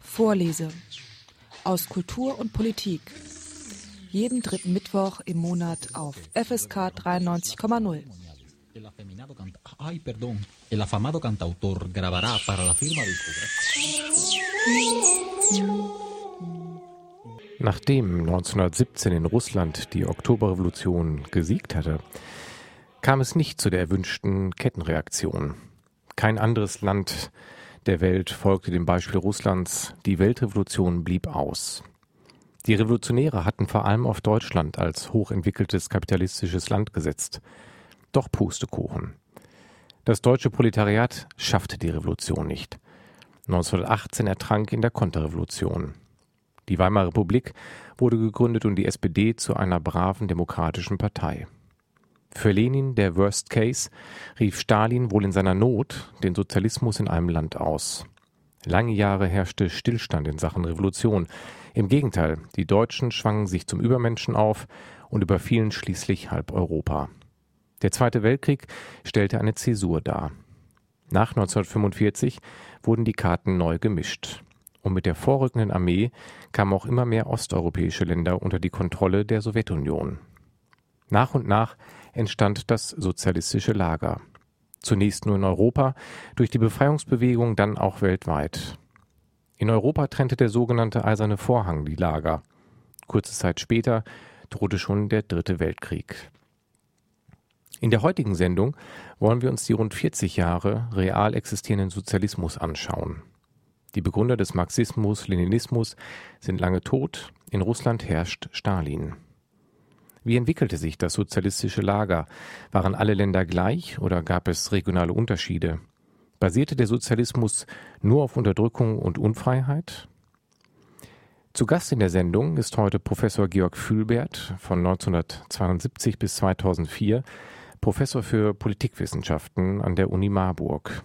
Vorlese aus Kultur und Politik. Jeden dritten Mittwoch im Monat auf FSK 93,0. Ay, perdón. El afamado cantautor grabará para la firma Nachdem 1917 in Russland die Oktoberrevolution gesiegt hatte, kam es nicht zu der erwünschten Kettenreaktion. Kein anderes Land der Welt folgte dem Beispiel Russlands. Die Weltrevolution blieb aus. Die Revolutionäre hatten vor allem auf Deutschland als hochentwickeltes kapitalistisches Land gesetzt. Doch Pustekuchen. Das deutsche Proletariat schaffte die Revolution nicht. 1918 ertrank in der Konterrevolution. Die Weimarer Republik wurde gegründet und die SPD zu einer braven demokratischen Partei. Für Lenin, der Worst Case, rief Stalin wohl in seiner Not den Sozialismus in einem Land aus. Lange Jahre herrschte Stillstand in Sachen Revolution. Im Gegenteil, die Deutschen schwangen sich zum Übermenschen auf und überfielen schließlich halb Europa. Der Zweite Weltkrieg stellte eine Zäsur dar. Nach 1945 wurden die Karten neu gemischt. Und mit der vorrückenden Armee kamen auch immer mehr osteuropäische Länder unter die Kontrolle der Sowjetunion. Nach und nach entstand das sozialistische Lager. Zunächst nur in Europa, durch die Befreiungsbewegung dann auch weltweit. In Europa trennte der sogenannte Eiserne Vorhang die Lager. Kurze Zeit später drohte schon der Dritte Weltkrieg. In der heutigen Sendung wollen wir uns die rund 40 Jahre real existierenden Sozialismus anschauen. Die Begründer des Marxismus, Leninismus sind lange tot, in Russland herrscht Stalin. Wie entwickelte sich das sozialistische Lager? Waren alle Länder gleich oder gab es regionale Unterschiede? Basierte der Sozialismus nur auf Unterdrückung und Unfreiheit? Zu Gast in der Sendung ist heute Professor Georg Fühlbert von 1972 bis 2004, Professor für Politikwissenschaften an der Uni Marburg.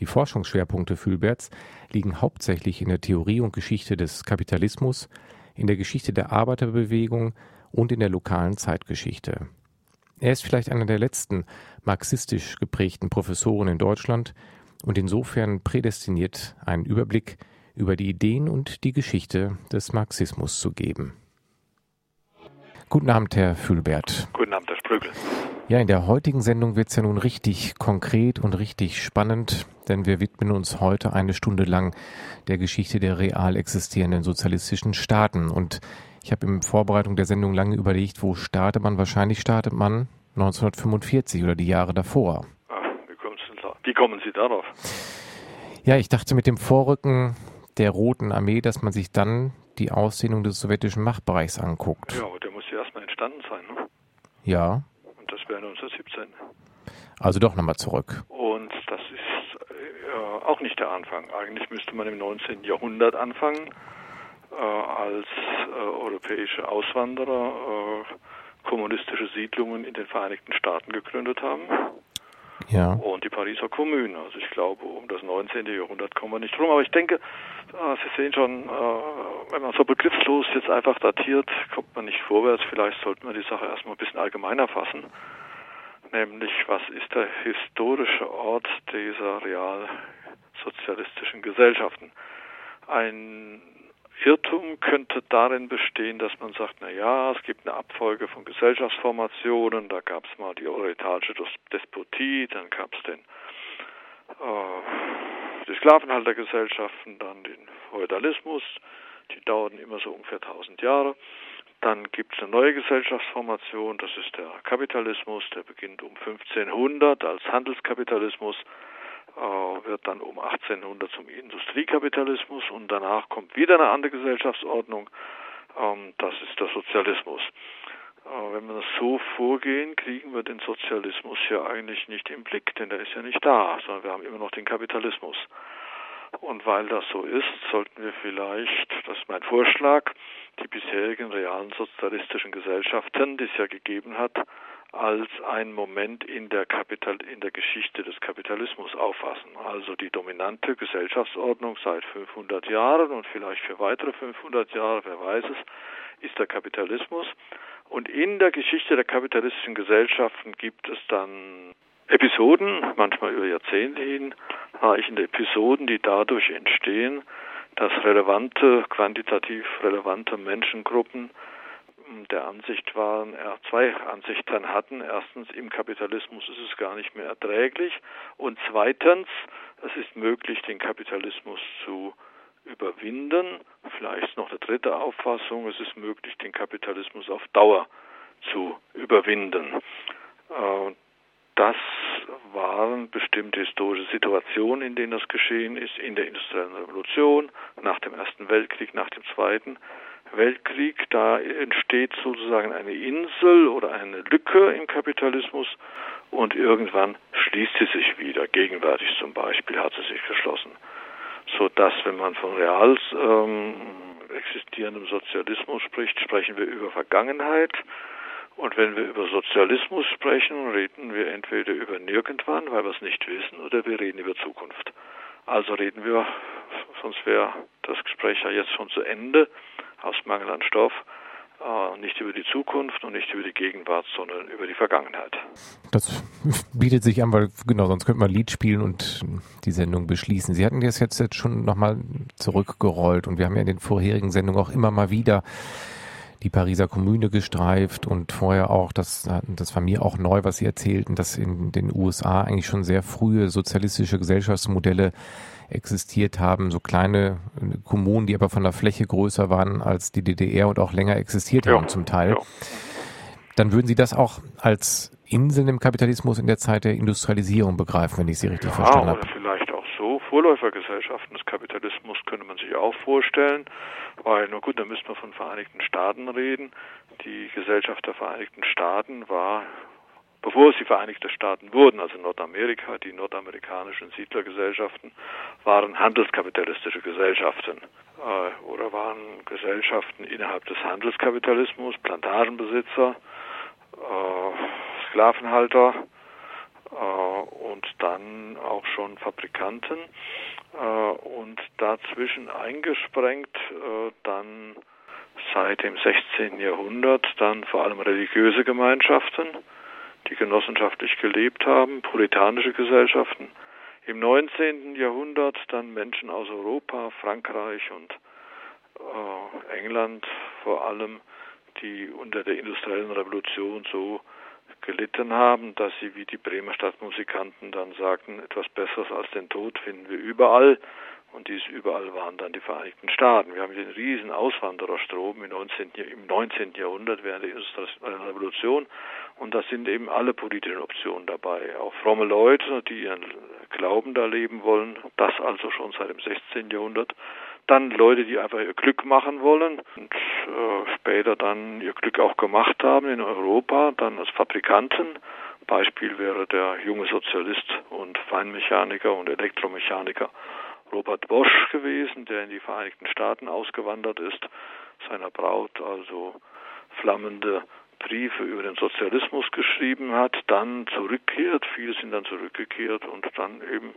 Die Forschungsschwerpunkte Fühlberts liegen hauptsächlich in der Theorie und Geschichte des Kapitalismus, in der Geschichte der Arbeiterbewegung und in der lokalen Zeitgeschichte. Er ist vielleicht einer der letzten marxistisch geprägten Professoren in Deutschland und insofern prädestiniert, einen Überblick über die Ideen und die Geschichte des Marxismus zu geben. Guten Abend, Herr Fühlbert. Guten Abend, Herr Sprögel. Ja, in der heutigen Sendung wird es ja nun richtig konkret und richtig spannend, denn wir widmen uns heute eine Stunde lang der Geschichte der real existierenden sozialistischen Staaten. Und ich habe in Vorbereitung der Sendung lange überlegt, wo startet man? Wahrscheinlich startet man 1945 oder die Jahre davor. Ach, wie, kommen Sie darauf? Ja, ich dachte mit dem Vorrücken der Roten Armee, dass man sich dann die Ausdehnung des sowjetischen Machtbereichs anguckt. Ja, aber der muss ja erstmal entstanden sein, ne? Ja. Und das wäre 1917. Also doch nochmal zurück. Und das ist äh, auch nicht der Anfang. Eigentlich müsste man im 19. Jahrhundert anfangen äh, als äh, europäische Auswanderer äh, kommunistische Siedlungen in den Vereinigten Staaten gegründet haben. Ja. Und die Pariser Kommune. Also ich glaube, um das 19. Jahrhundert kommen wir nicht rum. Aber ich denke, Sie sehen schon, wenn man so begriffslos jetzt einfach datiert, kommt man nicht vorwärts. Vielleicht sollten wir die Sache erstmal ein bisschen allgemeiner fassen. Nämlich, was ist der historische Ort dieser realsozialistischen Gesellschaften? Ein Irrtum könnte darin bestehen, dass man sagt, na ja, es gibt eine Abfolge von Gesellschaftsformationen, da gab es mal die orientalische Despotie, dann gab es den äh, die Sklavenhaltergesellschaften, dann den Feudalismus, die dauerten immer so ungefähr 1000 Jahre. Dann gibt es eine neue Gesellschaftsformation, das ist der Kapitalismus, der beginnt um 1500 als Handelskapitalismus wird dann um 1800 zum Industriekapitalismus und danach kommt wieder eine andere Gesellschaftsordnung. Ähm, das ist der Sozialismus. Äh, wenn wir das so vorgehen, kriegen wir den Sozialismus ja eigentlich nicht im Blick, denn der ist ja nicht da, sondern wir haben immer noch den Kapitalismus. Und weil das so ist, sollten wir vielleicht, das ist mein Vorschlag, die bisherigen realen sozialistischen Gesellschaften, die es ja gegeben hat, als ein Moment in der, Kapital in der Geschichte des Kapitalismus auffassen. Also die dominante Gesellschaftsordnung seit 500 Jahren und vielleicht für weitere 500 Jahre, wer weiß es, ist der Kapitalismus. Und in der Geschichte der kapitalistischen Gesellschaften gibt es dann Episoden, manchmal über Jahrzehnte hin, reichende Episoden, die dadurch entstehen, dass relevante, quantitativ relevante Menschengruppen der Ansicht waren, er zwei Ansichten hatten. Erstens, im Kapitalismus ist es gar nicht mehr erträglich. Und zweitens, es ist möglich, den Kapitalismus zu überwinden. Vielleicht noch eine dritte Auffassung, es ist möglich, den Kapitalismus auf Dauer zu überwinden. Äh, das waren bestimmte historische Situationen, in denen das geschehen ist, in der industriellen Revolution, nach dem Ersten Weltkrieg, nach dem Zweiten. Weltkrieg, da entsteht sozusagen eine Insel oder eine Lücke im Kapitalismus und irgendwann schließt sie sich wieder. Gegenwärtig zum Beispiel hat sie sich geschlossen. So dass, wenn man von real ähm, existierendem Sozialismus spricht, sprechen wir über Vergangenheit. Und wenn wir über Sozialismus sprechen, reden wir entweder über nirgendwann, weil wir es nicht wissen, oder wir reden über Zukunft. Also reden wir, sonst wäre das Gespräch ja jetzt schon zu Ende, aus Mangel an Stoff, äh, nicht über die Zukunft und nicht über die Gegenwart, sondern über die Vergangenheit. Das bietet sich an, weil genau, sonst könnte man Lied spielen und die Sendung beschließen. Sie hatten das jetzt, jetzt schon nochmal zurückgerollt und wir haben ja in den vorherigen Sendungen auch immer mal wieder die Pariser Kommune gestreift und vorher auch, das, das war mir auch neu, was Sie erzählten, dass in den USA eigentlich schon sehr frühe sozialistische Gesellschaftsmodelle existiert haben, so kleine äh, Kommunen, die aber von der Fläche größer waren als die DDR und auch länger existiert ja, haben zum Teil. Ja. Dann würden Sie das auch als Inseln im Kapitalismus in der Zeit der Industrialisierung begreifen, wenn ich Sie richtig ja, verstanden habe. So. Vorläufergesellschaften des Kapitalismus könnte man sich auch vorstellen, weil, na gut, da müsste man von Vereinigten Staaten reden. Die Gesellschaft der Vereinigten Staaten war bevor sie Vereinigte Staaten wurden, also Nordamerika, die nordamerikanischen Siedlergesellschaften, waren handelskapitalistische Gesellschaften äh, oder waren Gesellschaften innerhalb des Handelskapitalismus, Plantagenbesitzer, äh, Sklavenhalter und dann auch schon Fabrikanten äh, und dazwischen eingesprengt äh, dann seit dem 16. Jahrhundert dann vor allem religiöse Gemeinschaften, die genossenschaftlich gelebt haben, puritanische Gesellschaften. Im 19. Jahrhundert dann Menschen aus Europa, Frankreich und äh, England vor allem, die unter der industriellen Revolution so gelitten haben, dass sie wie die Bremer Stadtmusikanten dann sagten, etwas Besseres als den Tod finden wir überall. Und dies überall waren dann die Vereinigten Staaten. Wir haben den riesen Auswandererstrom im 19. im 19. Jahrhundert während der industriellen Revolution. Und da sind eben alle politischen Optionen dabei. Auch fromme Leute, die ihren Glauben da leben wollen. Das also schon seit dem 16. Jahrhundert. Dann Leute, die einfach ihr Glück machen wollen und äh, später dann ihr Glück auch gemacht haben in Europa, dann als Fabrikanten. Beispiel wäre der junge Sozialist und Feinmechaniker und Elektromechaniker Robert Bosch gewesen, der in die Vereinigten Staaten ausgewandert ist, seiner Braut also flammende Briefe über den Sozialismus geschrieben hat, dann zurückkehrt, viele sind dann zurückgekehrt und dann eben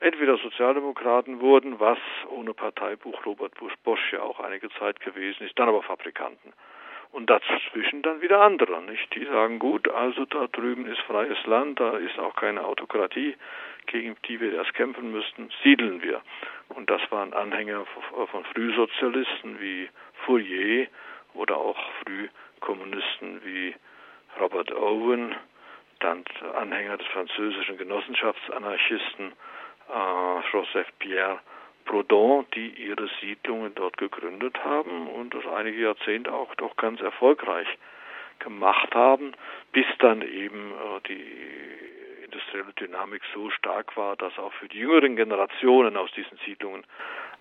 entweder Sozialdemokraten wurden, was ohne Parteibuch Robert Bosch ja auch einige Zeit gewesen ist, dann aber Fabrikanten. Und dazwischen dann wieder andere, nicht? Die sagen, gut, also da drüben ist freies Land, da ist auch keine Autokratie, gegen die wir erst kämpfen müssten, siedeln wir. Und das waren Anhänger von Frühsozialisten wie Fourier oder auch Frühkommunisten wie Robert Owen, dann Anhänger des französischen Genossenschaftsanarchisten Joseph Pierre Proudhon, die ihre Siedlungen dort gegründet haben und das einige Jahrzehnte auch doch ganz erfolgreich gemacht haben, bis dann eben äh, die industrielle Dynamik so stark war, dass auch für die jüngeren Generationen aus diesen Siedlungen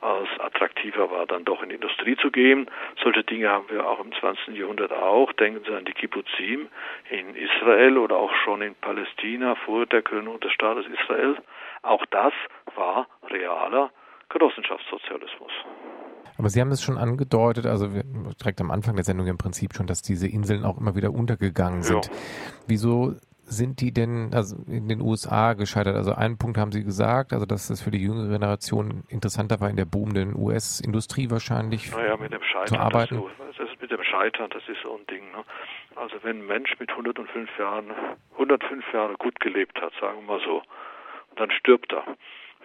als attraktiver war, dann doch in die Industrie zu gehen. Solche Dinge haben wir auch im 20. Jahrhundert auch. Denken Sie an die Kibbutzim in Israel oder auch schon in Palästina vor der Gründung des Staates Israel. Auch das war realer Genossenschaftssozialismus. Aber Sie haben es schon angedeutet, also direkt am Anfang der Sendung im Prinzip schon, dass diese Inseln auch immer wieder untergegangen sind. Ja. Wieso sind die denn also in den USA gescheitert? Also einen Punkt haben Sie gesagt, also dass das für die jüngere Generation interessanter war in der boomenden US-Industrie wahrscheinlich naja, mit dem Scheitern, zu arbeiten. Das, das ist mit dem Scheitern, das ist so ein Ding. Ne? Also wenn ein Mensch mit 105 Jahren, 105 Jahre gut gelebt hat, sagen wir mal so, und dann stirbt er,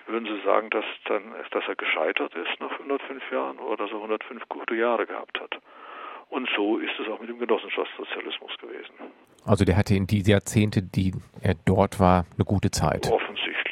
würden Sie sagen, dass, dann, dass er gescheitert ist nach 105 Jahren oder dass er 105 gute Jahre gehabt hat? Und so ist es auch mit dem Genossenschaftssozialismus gewesen. Also der hatte in die Jahrzehnte, die er dort war, eine gute Zeit. Offensichtlich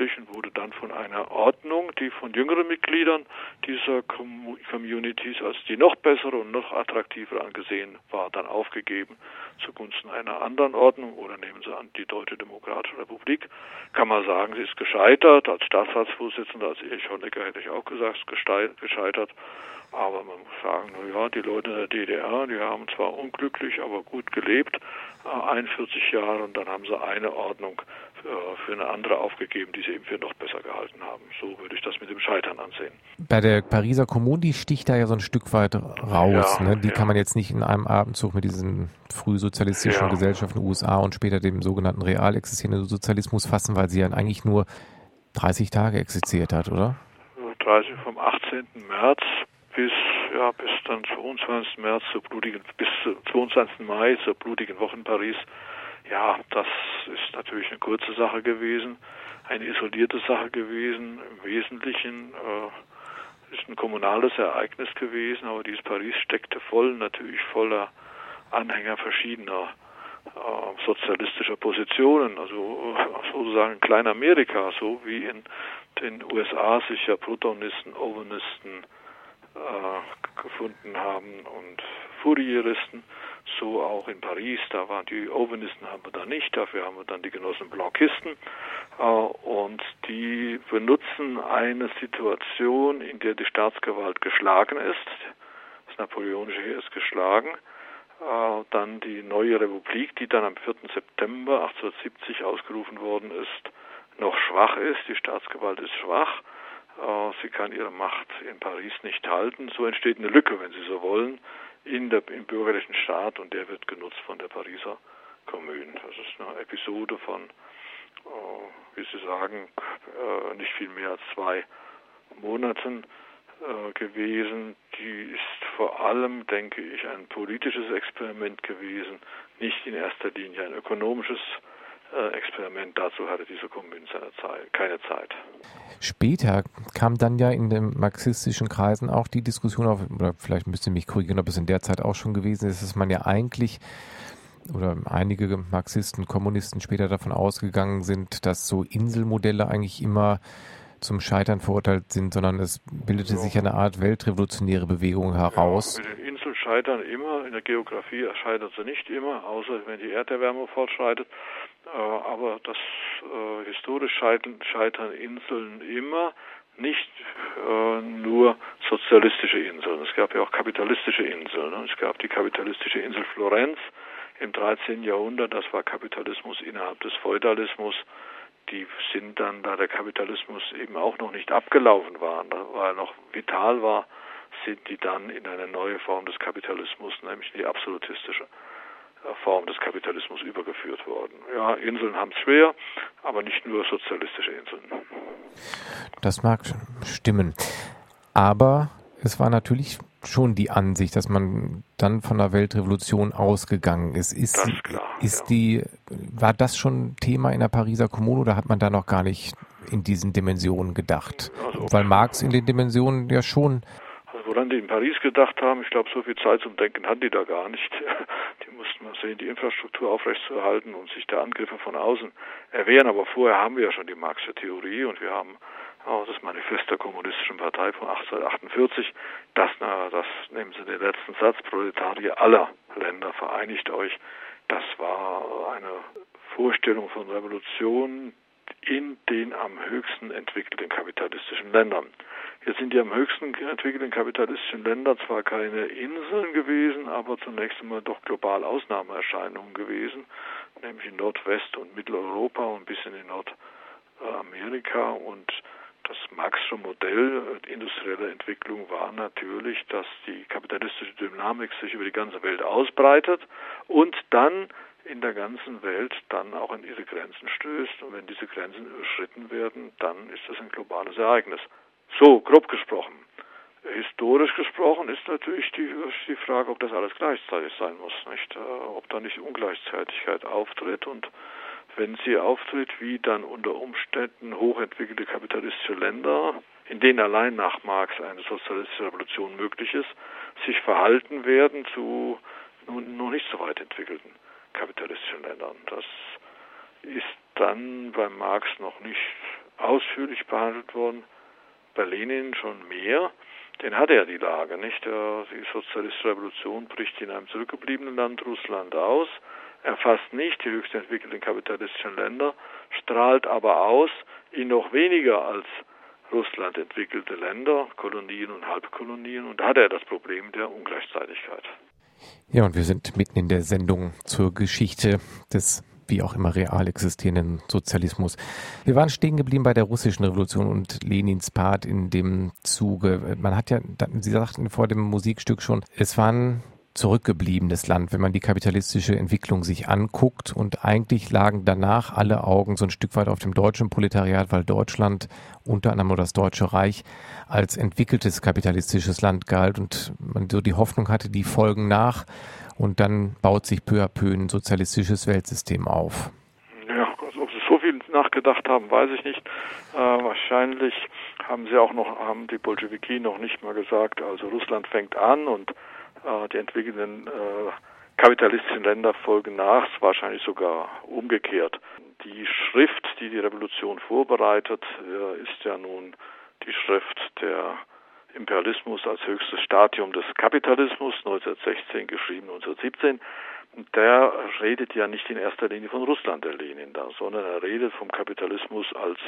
dann von einer Ordnung, die von jüngeren Mitgliedern dieser Communities als die noch bessere und noch attraktiver angesehen war, dann aufgegeben zugunsten einer anderen Ordnung oder nehmen Sie an die Deutsche Demokratische Republik. Kann man sagen, sie ist gescheitert. Als Staatsratsvorsitzender, als Erich Honecker hätte ich auch gesagt, gescheitert. Aber man muss sagen, na ja, die Leute in der DDR, die haben zwar unglücklich, aber gut gelebt, 41 äh, Jahre, und dann haben sie eine Ordnung für eine andere aufgegeben, die sie eben für noch besser gehalten haben. So würde ich das mit dem Scheitern ansehen. Bei der Pariser Kommune, die sticht da ja so ein Stück weit raus. Ja, ne? Die ja. kann man jetzt nicht in einem Abendzug mit diesen frühsozialistischen ja. Gesellschaften USA und später dem sogenannten real existierenden Sozialismus fassen, weil sie ja eigentlich nur 30 Tage existiert hat, oder? 30 vom 18. März bis ja bis dann 22. März zur blutigen bis 22. Mai zur blutigen Woche in Paris. Ja, das ist natürlich eine kurze Sache gewesen, eine isolierte Sache gewesen. Im Wesentlichen äh, ist ein kommunales Ereignis gewesen, aber dieses Paris steckte voll natürlich voller Anhänger verschiedener äh, sozialistischer Positionen, also äh, sozusagen Klein-Amerika, so wie in den USA sich ja Protonisten, Owenisten, äh, gefunden haben und Fourieristen, so auch in Paris, da waren die Owenisten haben wir da nicht, dafür haben wir dann die Genossen Blanquisten äh, und die benutzen eine Situation, in der die Staatsgewalt geschlagen ist, das napoleonische Heer ist geschlagen, äh, dann die neue Republik, die dann am 4. September 1870 ausgerufen worden ist, noch schwach ist, die Staatsgewalt ist schwach. Äh, sie kann ihre Macht in Paris nicht halten. So entsteht eine Lücke, wenn Sie so wollen, in der, im bürgerlichen Staat und der wird genutzt von der Pariser Kommune. Das ist eine Episode von, äh, wie Sie sagen, äh, nicht viel mehr als zwei Monaten äh, gewesen. Die ist vor allem, denke ich, ein politisches Experiment gewesen, nicht in erster Linie ein ökonomisches äh, Experiment. Dazu hatte diese Kommune Zeit, keine Zeit. Später kam dann ja in den marxistischen Kreisen auch die Diskussion auf, oder vielleicht müsst ihr mich korrigieren, ob es in der Zeit auch schon gewesen ist, dass man ja eigentlich oder einige Marxisten, Kommunisten später davon ausgegangen sind, dass so Inselmodelle eigentlich immer zum Scheitern verurteilt sind, sondern es bildete ja. sich eine Art weltrevolutionäre Bewegung heraus. Ja, mit den Inseln scheitern immer, in der Geografie scheitert sie nicht immer, außer wenn die Erderwärmung fortschreitet. Äh, aber das äh, historisch scheitern, scheitern Inseln immer, nicht äh, nur sozialistische Inseln. Es gab ja auch kapitalistische Inseln. Ne? Es gab die kapitalistische Insel Florenz im 13. Jahrhundert, das war Kapitalismus innerhalb des Feudalismus. Die sind dann, da der Kapitalismus eben auch noch nicht abgelaufen war, da war noch vital war, sind die dann in eine neue Form des Kapitalismus, nämlich die absolutistische Form des Kapitalismus übergeführt worden. Ja, Inseln haben es schwer, aber nicht nur sozialistische Inseln. Das mag stimmen. Aber es war natürlich schon die Ansicht, dass man dann von der Weltrevolution ausgegangen ist. Ist, ist, klar, ist ja. die, war das schon Thema in der Pariser Kommune oder hat man da noch gar nicht in diesen Dimensionen gedacht? Also, Weil Marx in den Dimensionen ja schon woran die in Paris gedacht haben, ich glaube, so viel Zeit zum Denken hatten die da gar nicht. Die mussten mal sehen, die Infrastruktur aufrechtzuerhalten und sich der Angriffe von außen erwehren. Aber vorher haben wir ja schon die Marxische Theorie und wir haben auch das Manifest der Kommunistischen Partei von 1848. Das, na, das nehmen Sie den letzten Satz, Proletarier aller Länder, vereinigt euch. Das war eine Vorstellung von Revolution in den am höchsten entwickelten kapitalistischen Ländern. Jetzt sind die am höchsten entwickelten kapitalistischen Länder zwar keine Inseln gewesen, aber zunächst einmal doch global Ausnahmeerscheinungen gewesen, nämlich in Nordwest- und Mitteleuropa und bis in Nordamerika. Und das Marxische Modell industrieller Entwicklung war natürlich, dass die kapitalistische Dynamik sich über die ganze Welt ausbreitet und dann in der ganzen Welt dann auch an ihre Grenzen stößt. Und wenn diese Grenzen überschritten werden, dann ist das ein globales Ereignis. So, grob gesprochen. Historisch gesprochen ist natürlich die, die Frage, ob das alles gleichzeitig sein muss, nicht? Äh, ob da nicht Ungleichzeitigkeit auftritt und wenn sie auftritt, wie dann unter Umständen hochentwickelte kapitalistische Länder, in denen allein nach Marx eine sozialistische Revolution möglich ist, sich verhalten werden zu noch nicht so weit entwickelten kapitalistischen Ländern. Das ist dann bei Marx noch nicht ausführlich behandelt worden, bei Lenin schon mehr. Den hat er die Lage, nicht? Die sozialistische Revolution bricht in einem zurückgebliebenen Land Russland aus, erfasst nicht die höchst entwickelten kapitalistischen Länder, strahlt aber aus in noch weniger als Russland entwickelte Länder, Kolonien und Halbkolonien, und da hat er das Problem der Ungleichzeitigkeit. Ja, und wir sind mitten in der Sendung zur Geschichte des wie auch immer real existierenden Sozialismus. Wir waren stehen geblieben bei der russischen Revolution und Lenins Part in dem Zuge. Man hat ja, Sie sagten vor dem Musikstück schon, es waren zurückgebliebenes Land, wenn man die kapitalistische Entwicklung sich anguckt. Und eigentlich lagen danach alle Augen so ein Stück weit auf dem deutschen Proletariat, weil Deutschland, unter anderem das Deutsche Reich, als entwickeltes kapitalistisches Land galt und man so die Hoffnung hatte, die folgen nach und dann baut sich peu à peu ein sozialistisches Weltsystem auf. Ja, also ob Sie so viel nachgedacht haben, weiß ich nicht. Äh, wahrscheinlich haben Sie auch noch, haben die Bolschewiki noch nicht mal gesagt, also Russland fängt an und die entwickelnden äh, kapitalistischen Länder folgen nach, wahrscheinlich sogar umgekehrt. Die Schrift, die die Revolution vorbereitet, äh, ist ja nun die Schrift der Imperialismus als höchstes Stadium des Kapitalismus, 1916 geschrieben, 1917. Der redet ja nicht in erster Linie von Russland, der Lenin da, sondern er redet vom Kapitalismus als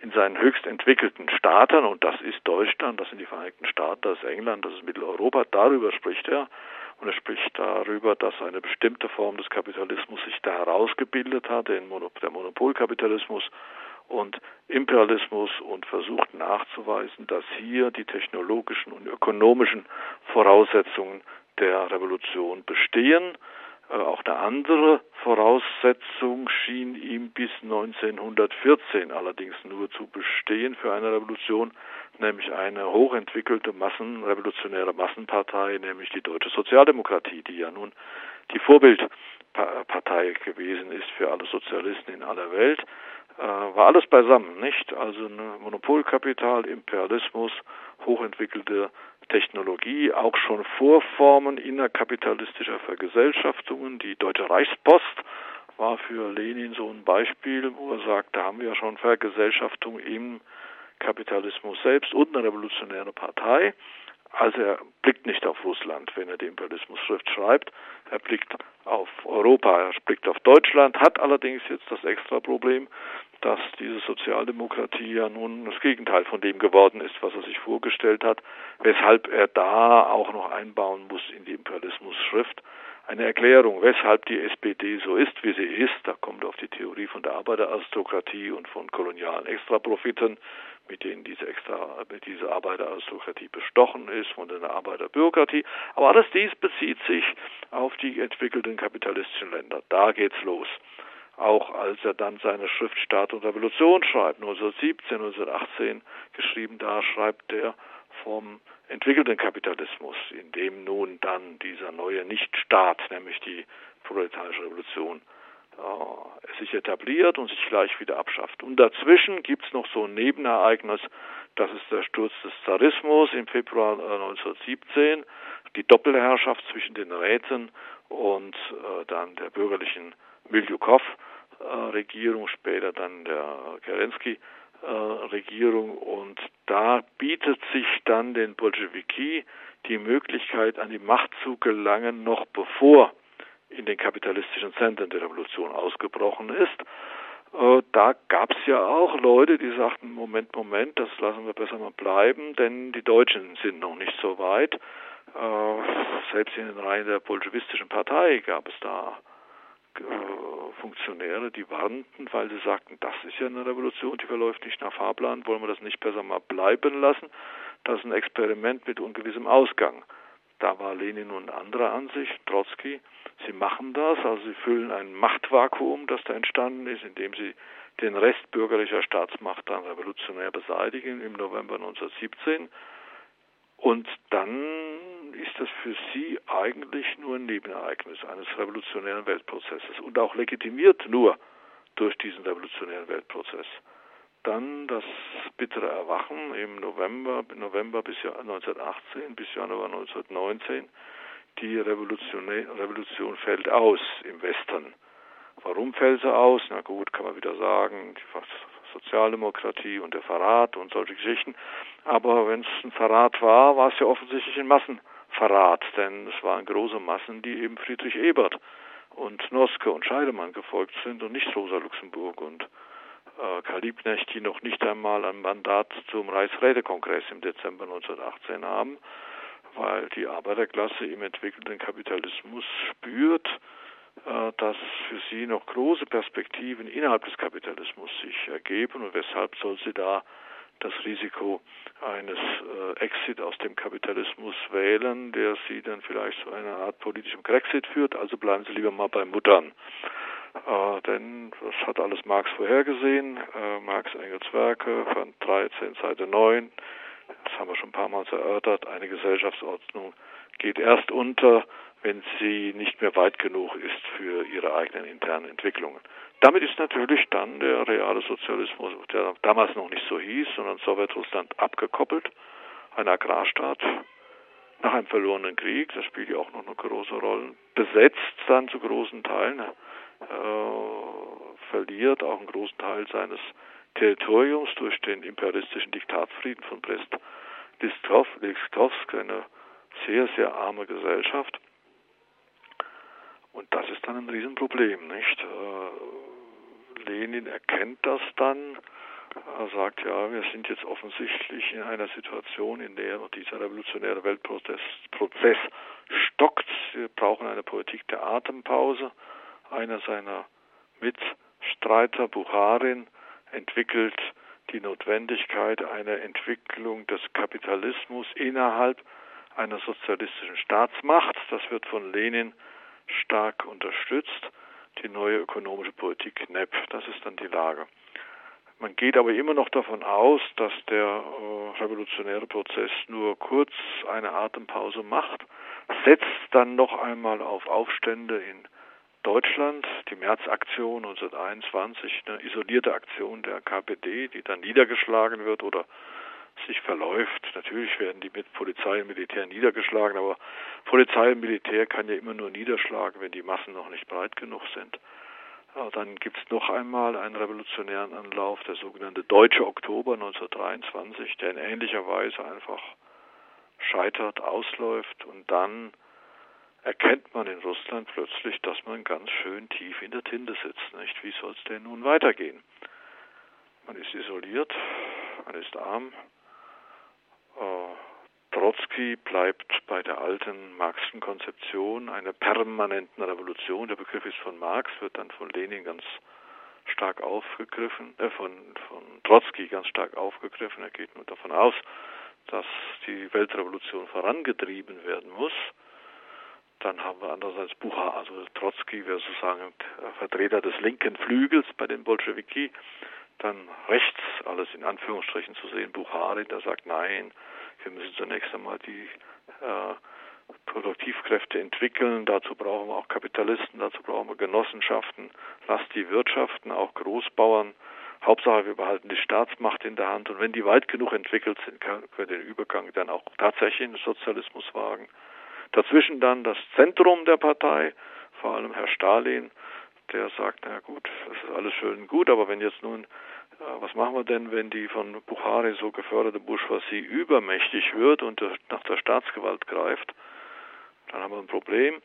in seinen höchst entwickelten Staaten, und das ist Deutschland, das sind die Vereinigten Staaten, das ist England, das ist Mitteleuropa, darüber spricht er. Und er spricht darüber, dass eine bestimmte Form des Kapitalismus sich da herausgebildet hat, der Monopolkapitalismus und Imperialismus und versucht nachzuweisen, dass hier die technologischen und ökonomischen Voraussetzungen der Revolution bestehen auch eine andere Voraussetzung schien ihm bis 1914 allerdings nur zu bestehen für eine Revolution, nämlich eine hochentwickelte Massenrevolutionäre Massenpartei, nämlich die deutsche Sozialdemokratie, die ja nun die Vorbildpartei gewesen ist für alle Sozialisten in aller Welt. Äh, war alles beisammen, nicht? Also Monopolkapital, Imperialismus, hochentwickelte Technologie, auch schon Vorformen innerkapitalistischer Vergesellschaftungen. Die Deutsche Reichspost war für Lenin so ein Beispiel, wo er sagt, da haben wir ja schon Vergesellschaftung im Kapitalismus selbst und eine revolutionäre Partei. Also er blickt nicht auf Russland, wenn er die Imperialismus-Schrift schreibt. Er blickt auf Europa, er blickt auf Deutschland, hat allerdings jetzt das extra Problem, dass diese Sozialdemokratie ja nun das Gegenteil von dem geworden ist, was er sich vorgestellt hat, weshalb er da auch noch einbauen muss in die Imperialismus-Schrift eine Erklärung, weshalb die SPD so ist, wie sie ist. Da kommt auf die Theorie von der Arbeiteraristokratie und von kolonialen Extraprofiten, mit denen diese extra, mit dieser Arbeiteraristokratie bestochen ist, von der Arbeiterbürokratie. Aber alles dies bezieht sich auf die entwickelten kapitalistischen Länder. Da geht's los auch als er dann seine Schrift Staat und Revolution schreibt, 1917, 1918 geschrieben, da schreibt er vom entwickelten Kapitalismus, in dem nun dann dieser neue Nichtstaat, nämlich die proletarische Revolution, äh, sich etabliert und sich gleich wieder abschafft. Und dazwischen gibt es noch so ein Nebenereignis, das ist der Sturz des Zarismus im Februar 1917, die Doppelherrschaft zwischen den Räten und äh, dann der bürgerlichen Miljukow-Regierung, später dann der Kerensky-Regierung. Und da bietet sich dann den Bolschewiki die Möglichkeit, an die Macht zu gelangen, noch bevor in den kapitalistischen Zentren der Revolution ausgebrochen ist. Äh, da gab es ja auch Leute, die sagten, Moment, Moment, das lassen wir besser mal bleiben, denn die Deutschen sind noch nicht so weit. Äh, selbst in den Reihen der bolschewistischen Partei gab es da äh, Funktionäre, die warnten, weil sie sagten, das ist ja eine Revolution, die verläuft nicht nach Fahrplan, wollen wir das nicht besser mal bleiben lassen? Das ist ein Experiment mit ungewissem Ausgang. Da war Lenin nun anderer Ansicht, Trotzki, Sie machen das, also sie füllen ein Machtvakuum, das da entstanden ist, indem sie den Rest bürgerlicher Staatsmacht dann revolutionär beseitigen im November 1917. Und dann ist das für sie eigentlich nur ein Nebenereignis eines revolutionären Weltprozesses und auch legitimiert nur durch diesen revolutionären Weltprozess. Dann das bittere Erwachen im November, November bis Jahr 1918 bis Januar 1919. Die Revolution, fällt aus im Westen. Warum fällt sie aus? Na gut, kann man wieder sagen, die Sozialdemokratie und der Verrat und solche Geschichten. Aber wenn es ein Verrat war, war es ja offensichtlich ein Massenverrat, denn es waren große Massen, die eben Friedrich Ebert und Noske und Scheidemann gefolgt sind und nicht Rosa Luxemburg und äh, Karl Liebknecht, die noch nicht einmal ein Mandat zum Reichsrätekongress im Dezember 1918 haben, weil die Arbeiterklasse im entwickelten Kapitalismus spürt, äh, dass für sie noch große Perspektiven innerhalb des Kapitalismus sich ergeben und weshalb soll sie da das Risiko eines äh, Exit aus dem Kapitalismus wählen, der sie dann vielleicht zu einer Art politischem Grexit führt. Also bleiben Sie lieber mal bei Muttern. Äh, denn das hat alles Marx vorhergesehen. Äh, Marx Engels Werke von 13, Seite 9. Das haben wir schon ein paar Mal erörtert. Eine Gesellschaftsordnung geht erst unter, wenn sie nicht mehr weit genug ist für ihre eigenen internen Entwicklungen. Damit ist natürlich dann der reale Sozialismus, der damals noch nicht so hieß, sondern Sowjetrussland abgekoppelt, ein Agrarstaat nach einem verlorenen Krieg, das spielt ja auch noch eine große Rolle, besetzt dann zu großen Teilen, äh, verliert auch einen großen Teil seines Territoriums durch den imperialistischen Diktatfrieden von Brest-Litovsk, eine sehr, sehr arme Gesellschaft. Und das ist dann ein Riesenproblem, nicht? Lenin erkennt das dann, er sagt, ja, wir sind jetzt offensichtlich in einer Situation, in der dieser revolutionäre Weltprozess Prozess stockt. Wir brauchen eine Politik der Atempause. Einer seiner Mitstreiter, Bucharin, entwickelt die Notwendigkeit einer Entwicklung des Kapitalismus innerhalb einer sozialistischen Staatsmacht. Das wird von Lenin stark unterstützt. Die neue ökonomische Politik NEP, das ist dann die Lage. Man geht aber immer noch davon aus, dass der äh, revolutionäre Prozess nur kurz eine Atempause macht, setzt dann noch einmal auf Aufstände in Deutschland, die Märzaktion 1921, eine isolierte Aktion der KPD, die dann niedergeschlagen wird oder sich verläuft. Natürlich werden die mit Polizei und Militär niedergeschlagen, aber Polizei und Militär kann ja immer nur niederschlagen, wenn die Massen noch nicht breit genug sind. Dann gibt es noch einmal einen revolutionären Anlauf, der sogenannte Deutsche Oktober 1923, der in ähnlicher Weise einfach scheitert, ausläuft und dann erkennt man in Russland plötzlich, dass man ganz schön tief in der Tinte sitzt. Nicht? Wie soll es denn nun weitergehen? Man ist isoliert, man ist arm, Trotzki bleibt bei der alten Marxischen Konzeption einer permanenten Revolution. Der Begriff ist von Marx, wird dann von Lenin ganz stark aufgegriffen, äh, von, von Trotzki ganz stark aufgegriffen. Er geht nur davon aus, dass die Weltrevolution vorangetrieben werden muss. Dann haben wir andererseits Bucha, also Trotzki wäre sozusagen Vertreter des linken Flügels bei den Bolschewiki. Dann rechts, alles in Anführungsstrichen zu sehen, Buchari, der sagt, nein, wir müssen zunächst einmal die äh, Produktivkräfte entwickeln. Dazu brauchen wir auch Kapitalisten, dazu brauchen wir Genossenschaften. Lasst die Wirtschaften, auch Großbauern. Hauptsache, wir behalten die Staatsmacht in der Hand. Und wenn die weit genug entwickelt sind, können wir den Übergang dann auch tatsächlich in den Sozialismus wagen. Dazwischen dann das Zentrum der Partei, vor allem Herr Stalin, der sagt, na gut, das ist alles schön und gut, aber wenn jetzt nun was machen wir denn, wenn die von Bukhari so geförderte Bourgeoisie übermächtig wird und nach der Staatsgewalt greift? Dann haben wir ein Problem.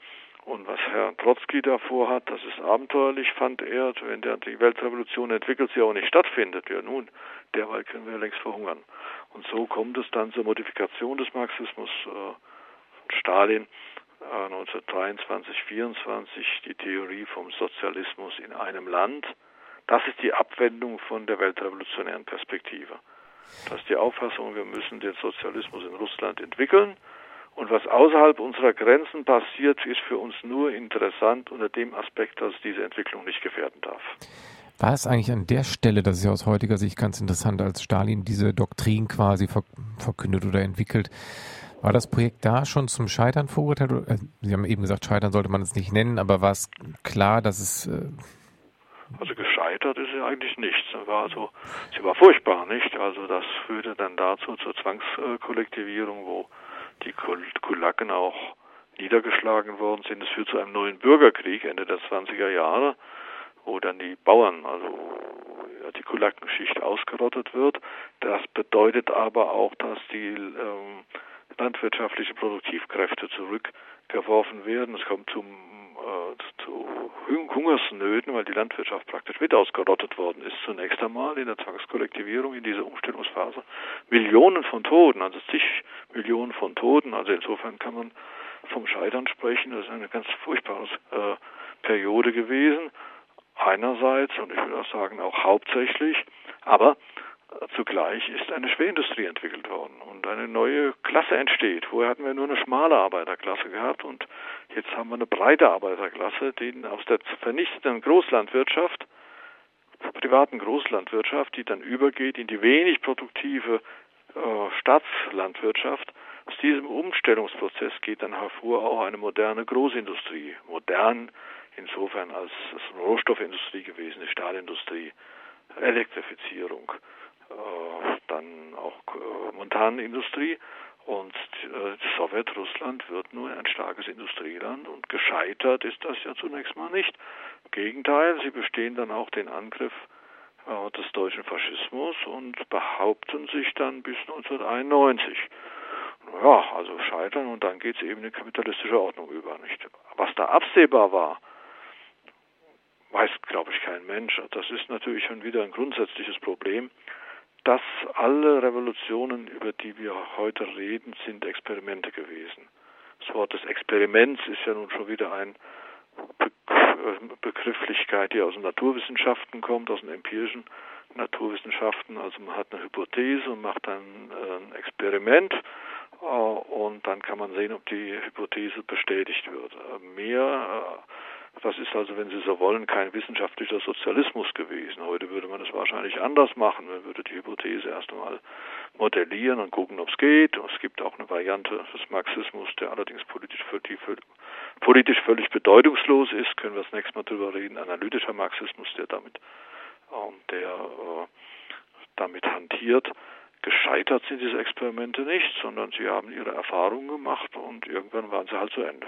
Und was Herr Trotzki davor hat, das ist abenteuerlich, fand er, wenn der, die Weltrevolution entwickelt, sie auch nicht stattfindet. Ja nun, derweil können wir längst verhungern. Und so kommt es dann zur Modifikation des Marxismus äh, von Stalin äh, 1923, 24, die Theorie vom Sozialismus in einem Land das ist die Abwendung von der weltrevolutionären Perspektive. Das ist die Auffassung, wir müssen den Sozialismus in Russland entwickeln Und was außerhalb unserer Grenzen passiert, ist für uns nur interessant unter dem Aspekt, dass diese Entwicklung nicht gefährden darf. War es eigentlich an der Stelle, das ist ja aus heutiger Sicht ganz interessant, als Stalin diese Doktrin quasi verkündet oder entwickelt, war das Projekt da schon zum Scheitern verurteilt? Äh, Sie haben eben gesagt, Scheitern sollte man es nicht nennen, aber war es klar, dass es äh also gescheitert ist sie eigentlich nicht. Sie war also, sie war furchtbar, nicht? Also das führte dann dazu zur Zwangskollektivierung, wo die Kulaken auch niedergeschlagen worden sind. Es führt zu einem neuen Bürgerkrieg Ende der 20er Jahre, wo dann die Bauern, also ja, die Kulakenschicht ausgerottet wird. Das bedeutet aber auch, dass die ähm, landwirtschaftliche Produktivkräfte zurückgeworfen werden. Es kommt zum äh, zu Hungersnöten, weil die Landwirtschaft praktisch mit ausgerottet worden ist, zunächst einmal in der Zwangskollektivierung in dieser Umstellungsphase. Millionen von Toten, also zig Millionen von Toten, also insofern kann man vom Scheitern sprechen. Das ist eine ganz furchtbare äh, Periode gewesen. Einerseits, und ich würde auch sagen auch hauptsächlich, aber Zugleich ist eine Schwerindustrie entwickelt worden und eine neue Klasse entsteht. Vorher hatten wir nur eine schmale Arbeiterklasse gehabt und jetzt haben wir eine breite Arbeiterklasse, die aus der vernichtenden Großlandwirtschaft, privaten Großlandwirtschaft, die dann übergeht in die wenig produktive äh, Staatslandwirtschaft. Aus diesem Umstellungsprozess geht dann hervor auch eine moderne Großindustrie. Modern insofern als es Rohstoffindustrie gewesen ist, Stahlindustrie, Elektrifizierung. Äh, dann auch äh, Montanindustrie. Und äh, Sowjetrussland wird nur ein starkes Industrieland und gescheitert ist das ja zunächst mal nicht. Im Gegenteil, sie bestehen dann auch den Angriff äh, des deutschen Faschismus und behaupten sich dann bis 1991. Ja, also scheitern und dann geht es eben in kapitalistische Ordnung über, nicht? Was da absehbar war, weiß, glaube ich, kein Mensch. Das ist natürlich schon wieder ein grundsätzliches Problem dass alle Revolutionen, über die wir heute reden, sind Experimente gewesen. Das Wort des Experiments ist ja nun schon wieder eine Be Begrifflichkeit, die aus den Naturwissenschaften kommt, aus den empirischen Naturwissenschaften. Also man hat eine Hypothese und macht dann äh, ein Experiment äh, und dann kann man sehen, ob die Hypothese bestätigt wird. Äh, mehr das ist also, wenn Sie so wollen, kein wissenschaftlicher Sozialismus gewesen. Heute würde man es wahrscheinlich anders machen. Man würde die Hypothese erst einmal modellieren und gucken, ob es geht. Es gibt auch eine Variante des Marxismus, der allerdings politisch, politisch völlig bedeutungslos ist. Können wir das nächste Mal drüber reden. Analytischer Marxismus, der damit, ähm, der äh, damit hantiert. Gescheitert sind diese Experimente nicht, sondern sie haben ihre Erfahrungen gemacht und irgendwann waren sie halt zu Ende.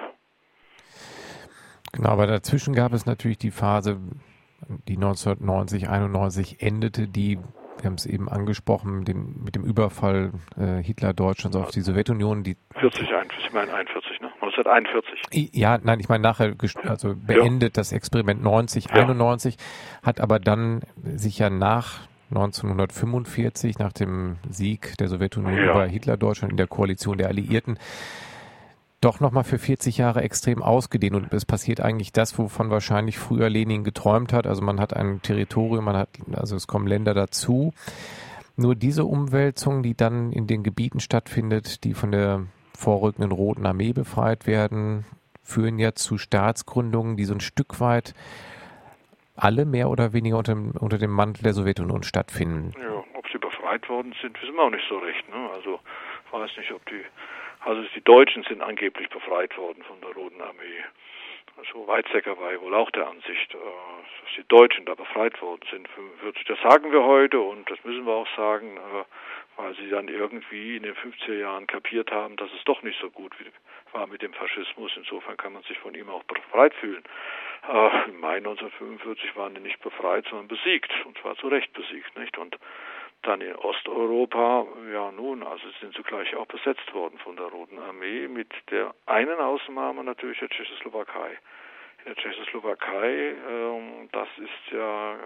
Genau, aber dazwischen gab es natürlich die Phase, die 1990, 91 endete, die, wir haben es eben angesprochen, den, mit dem Überfall äh, Hitler-Deutschlands auf die Sowjetunion. Die 40, 41, ich meine 41, ne? 1941. Ja, nein, ich meine nachher, also beendet ja. das Experiment 90, ja. 91, hat aber dann sich ja nach 1945, nach dem Sieg der Sowjetunion ja. über Hitler-Deutschland in der Koalition der Alliierten, doch nochmal für 40 Jahre extrem ausgedehnt und es passiert eigentlich das, wovon wahrscheinlich früher Lenin geträumt hat. Also man hat ein Territorium, man hat, also es kommen Länder dazu. Nur diese Umwälzung, die dann in den Gebieten stattfindet, die von der vorrückenden Roten Armee befreit werden, führen ja zu Staatsgründungen, die so ein Stück weit alle mehr oder weniger unter dem, unter dem Mantel der Sowjetunion stattfinden. Ja, ob sie befreit worden sind, wissen wir auch nicht so recht. Ne? Also ich weiß nicht, ob die also die Deutschen sind angeblich befreit worden von der Roten Armee. Also Weizsäcker war ja wohl auch der Ansicht, äh, dass die Deutschen da befreit worden sind. 45. Das sagen wir heute und das müssen wir auch sagen, weil sie dann irgendwie in den 50er Jahren kapiert haben, dass es doch nicht so gut war mit dem Faschismus. Insofern kann man sich von ihm auch befreit fühlen. Äh, Im Mai 1945 waren die nicht befreit, sondern besiegt und zwar zu Recht besiegt, nicht? Und dann in Osteuropa, ja nun, also sind zugleich auch besetzt worden von der Roten Armee, mit der einen Ausnahme natürlich der Tschechoslowakei. In der Tschechoslowakei, ähm, das ist ja äh,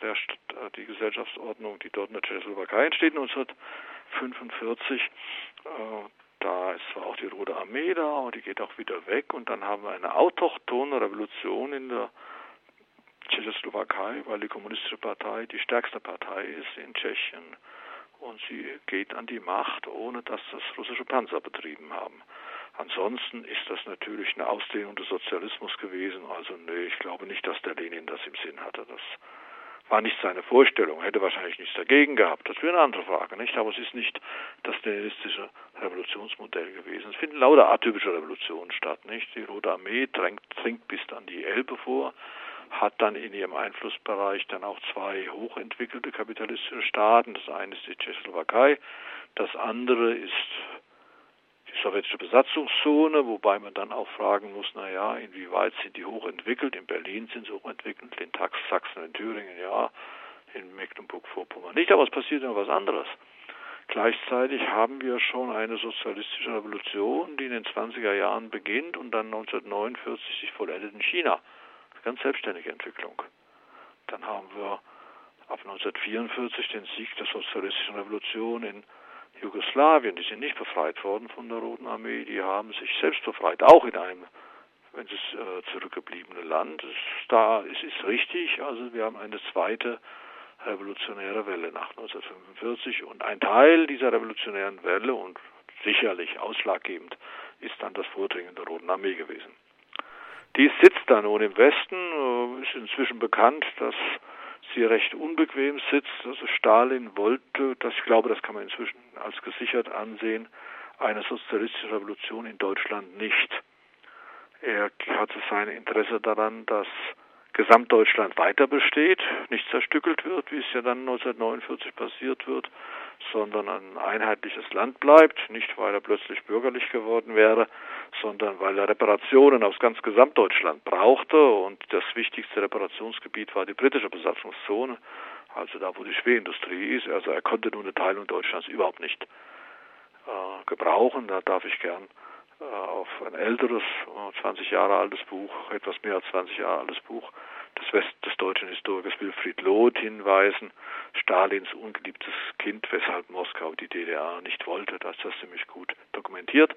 der, äh, die Gesellschaftsordnung, die dort in der Tschechoslowakei entsteht 1945. Äh, da ist zwar auch die Rote Armee da, aber die geht auch wieder weg und dann haben wir eine autochtone Revolution in der Tschechoslowakei, weil die Kommunistische Partei die stärkste Partei ist in Tschechien. Und sie geht an die Macht, ohne dass das russische Panzer betrieben haben. Ansonsten ist das natürlich eine Ausdehnung des Sozialismus gewesen. Also nee, ich glaube nicht, dass der Lenin das im Sinn hatte. Das war nicht seine Vorstellung, hätte wahrscheinlich nichts dagegen gehabt. Das wäre eine andere Frage, nicht? Aber es ist nicht das leninistische Revolutionsmodell gewesen. Es finden lauter atypische Revolutionen statt, nicht? Die Rote Armee drängt, dringt bis an die Elbe vor, hat dann in ihrem Einflussbereich dann auch zwei hochentwickelte kapitalistische Staaten. Das eine ist die Tschechoslowakei, das andere ist die sowjetische Besatzungszone, wobei man dann auch fragen muss, na ja, inwieweit sind die hochentwickelt? In Berlin sind sie hochentwickelt, in Sachsen, in Thüringen ja, in Mecklenburg-Vorpommern nicht, aber es passiert immer was anderes. Gleichzeitig haben wir schon eine sozialistische Revolution, die in den 20er Jahren beginnt und dann 1949 sich vollendet in China. Ganz selbstständige Entwicklung. Dann haben wir ab 1944 den Sieg der sozialistischen Revolution in Jugoslawien, die sind nicht befreit worden von der Roten Armee, die haben sich selbst befreit, auch in einem, wenn es äh, zurückgebliebene Land. Es, da es ist richtig, also wir haben eine zweite revolutionäre Welle nach 1945 und ein Teil dieser revolutionären Welle und sicherlich ausschlaggebend ist dann das Vordringen der Roten Armee gewesen. Dies sitzt dann nun im Westen, äh, ist inzwischen bekannt, dass sie recht unbequem sitzt. Also Stalin wollte, das ich glaube, das kann man inzwischen als gesichert ansehen, eine sozialistische Revolution in Deutschland nicht. Er hatte sein Interesse daran, dass Gesamtdeutschland weiter besteht, nicht zerstückelt wird, wie es ja dann 1949 passiert wird, sondern ein einheitliches Land bleibt, nicht weil er plötzlich bürgerlich geworden wäre, sondern weil er Reparationen aus ganz Gesamtdeutschland brauchte und das wichtigste Reparationsgebiet war die britische Besatzungszone, also da wo die Schwerindustrie ist, also er konnte nun eine Teilung Deutschlands überhaupt nicht äh, gebrauchen, da darf ich gern äh, auf ein älteres, 20 Jahre altes Buch, etwas mehr als 20 Jahre altes Buch des, West, des deutschen Historikers Wilfried Loth hinweisen, Stalins ungeliebtes Kind, weshalb Moskau die DDR nicht wollte, das ist ziemlich gut dokumentiert.